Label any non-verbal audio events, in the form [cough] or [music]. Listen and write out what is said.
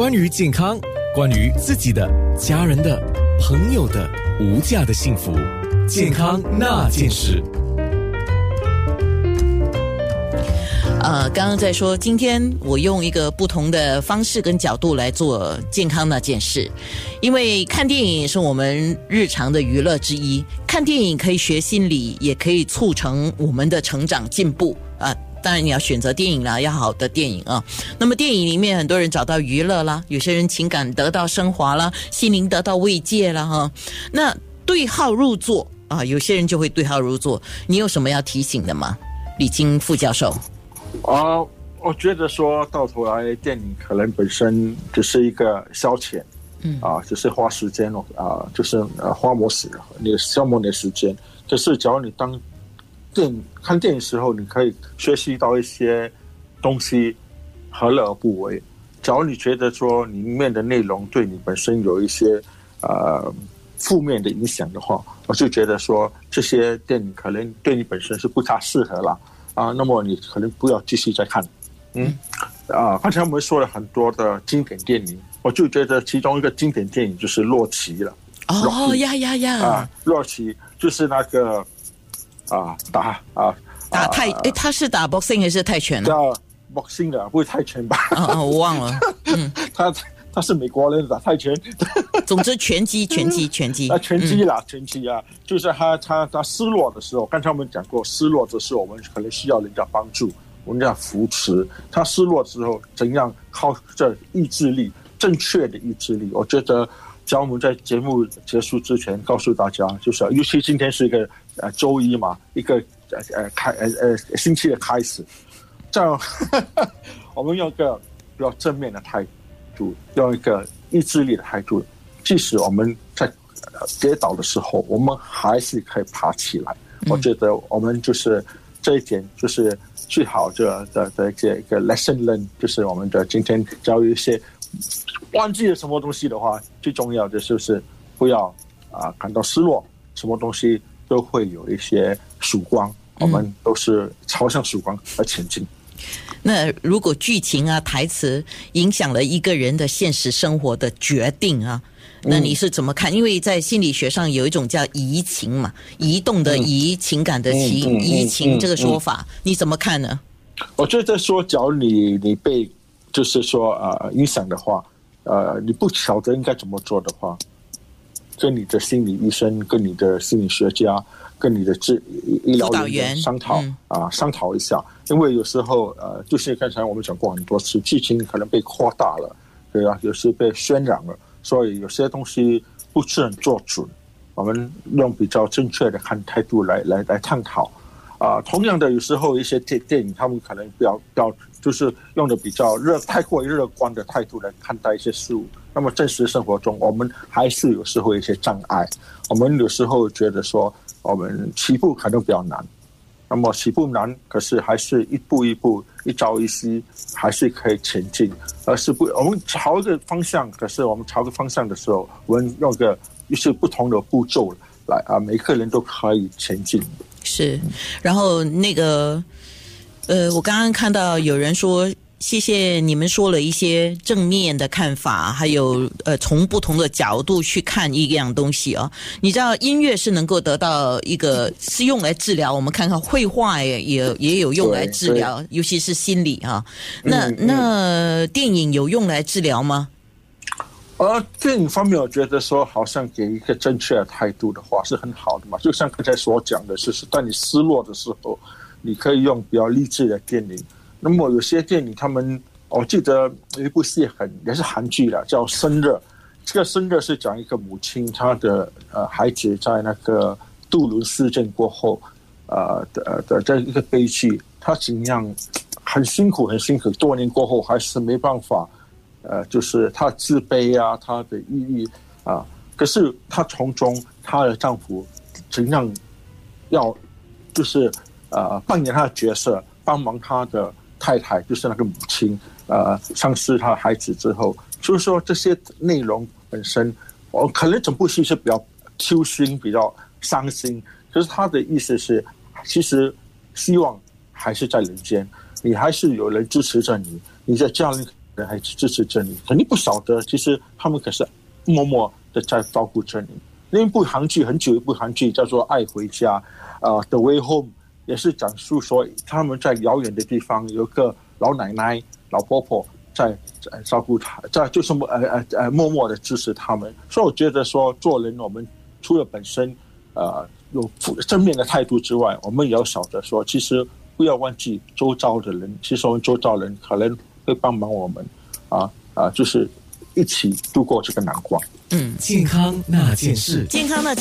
关于健康，关于自己的、家人的、朋友的无价的幸福，健康那件事。呃，刚刚在说，今天我用一个不同的方式跟角度来做健康那件事，因为看电影是我们日常的娱乐之一，看电影可以学心理，也可以促成我们的成长进步啊。当然你要选择电影啦，要好的电影啊。那么电影里面很多人找到娱乐啦，有些人情感得到升华啦，心灵得到慰藉啦哈。那对号入座啊，有些人就会对号入座。你有什么要提醒的吗，李金副教授？啊，我觉得说到头来，电影可能本身只是一个消遣，嗯啊，只是花时间哦啊，就是呃花磨时，你消磨你的时间。可是，只要你当电看电影时候，你可以学习到一些东西，何乐而不为？假如你觉得说里面的内容对你本身有一些呃负面的影响的话，我就觉得说这些电影可能对你本身是不太适合了。啊，那么你可能不要继续再看，嗯，啊，刚才我们说了很多的经典电影，我就觉得其中一个经典电影就是《洛奇》了。哦呀呀呀！啊，洛奇就是那个啊打啊打泰，诶，他是打 boxing 还是泰拳呢？叫 boxing 的，不会泰拳吧？啊，我忘了。[laughs] 嗯，他他是美国人打泰拳。[laughs] 总之，拳击，拳击，拳击。啊，拳击啦，拳击啊，就是他他他失落的时候，刚才我们讲过，失落的时候我们可能需要人家帮助，我们要扶持。他失落之后，怎样靠这意志力，正确的意志力？我觉得，教我们在节目结束之前告诉大家，就是尤其今天是一个呃周一嘛，一个呃呃开呃呃星期的开始，这样 [laughs] 我们用一个比较正面的态度，用一个意志力的态度。即使我们在跌倒的时候，我们还是可以爬起来。我觉得我们就是这一点，就是最好的的的这一个 lesson learn，就是我们的今天教育一些忘记了什么东西的话，最重要的就是不要啊感到失落。什么东西都会有一些曙光，我们都是朝向曙光而前进。那如果剧情啊、台词影响了一个人的现实生活的决定啊？那你是怎么看？因为在心理学上有一种叫移情嘛，移动的移，情感的情，移情这个说法，你怎么看呢？我觉得说，假如你你被就是说呃影响的话，呃，你不晓得应该怎么做的话，跟你的心理医生、跟你的心理学家、跟你的治医疗人员商讨啊，商讨一下。因为有时候呃，就是刚才我们讲过很多次，剧情可能被扩大了，对啊，有些被渲染了。所以有些东西不是很做准，我们用比较正确的看态度来来来探讨。啊，同样的，有时候一些电电影，他们可能比较比较就是用的比较热、太过于乐观的态度来看待一些事物。那么，真实生活中，我们还是有时候一些障碍。我们有时候觉得说，我们起步可能比较难。那么起步难，可是还是一步一步、一朝一夕，还是可以前进。而是不，我们朝着方向，可是我们朝着方向的时候，我们用个一些不同的步骤来啊，每个人都可以前进。是，然后那个，呃，我刚刚看到有人说。谢谢你们说了一些正面的看法，还有呃，从不同的角度去看一样东西啊。你知道音乐是能够得到一个是用来治疗，我们看看绘画也也也有用来治疗，尤其是心理啊。那那电影有用来治疗吗？呃，电影方面，我觉得说好像给一个正确的态度的话是很好的嘛。就像刚才所讲的，就是当你失落的时候，你可以用比较励志的电影。那么有些电影，他们我记得有一部戏很也是韩剧了，叫《生热》。这个《生热》是讲一个母亲，她的呃孩子在那个杜伦事件过后，呃的的这一个悲剧，她怎样很辛苦很辛苦，多年过后还是没办法，呃，就是她自卑啊，她的抑郁啊，可是她从中她的丈夫怎样要就是呃扮演她的角色，帮忙她的。太太就是那个母亲，呃，丧失她孩子之后，就是说这些内容本身，我可能整部戏是比较揪心、比较伤心。可是他的意思是，其实希望还是在人间，你还是有人支持着你，你的家人人还支持着你，肯定不晓得，其实他们可是默默的在照顾着你。另一部韩剧很久一部韩剧叫做《爱回家》，啊，《The Way Home》也是讲述说他们在遥远的地方有个老奶奶、老婆婆在照顾他，在就是呃呃呃默默的支持他们。所以我觉得说做人，我们除了本身呃有正面的态度之外，我们也要晓得说，其实不要忘记周遭的人，其实我们周遭人可能会帮忙我们，啊啊，就是一起度过这个难关。嗯，健康那件事，健康那。